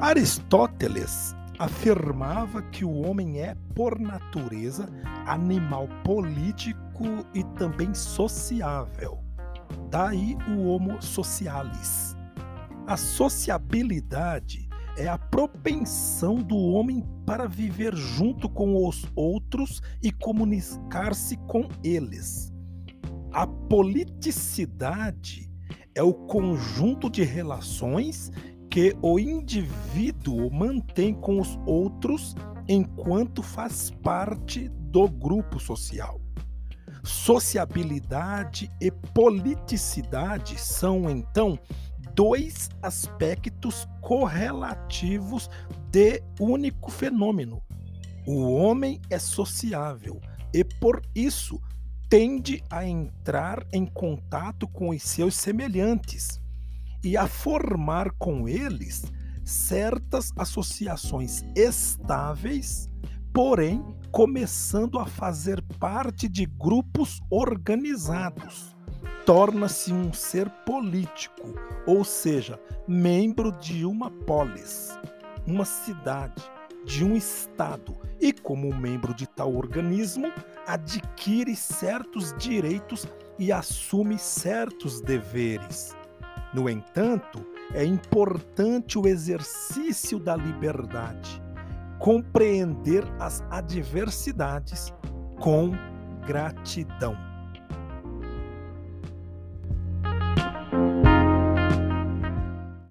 Aristóteles afirmava que o homem é, por natureza, animal político e também sociável. Daí o Homo socialis. A sociabilidade é a propensão do homem para viver junto com os outros e comunicar-se com eles. A politicidade é o conjunto de relações que o indivíduo mantém com os outros enquanto faz parte do grupo social. Sociabilidade e politicidade são, então, dois aspectos correlativos de único fenômeno. O homem é sociável e, por isso, tende a entrar em contato com os seus semelhantes e a formar com eles certas associações estáveis, porém começando a fazer parte de grupos organizados. Torna-se um ser político, ou seja, membro de uma polis, uma cidade, de um estado, e como membro de tal organismo, adquire certos direitos e assume certos deveres. No entanto, é importante o exercício da liberdade, compreender as adversidades com gratidão.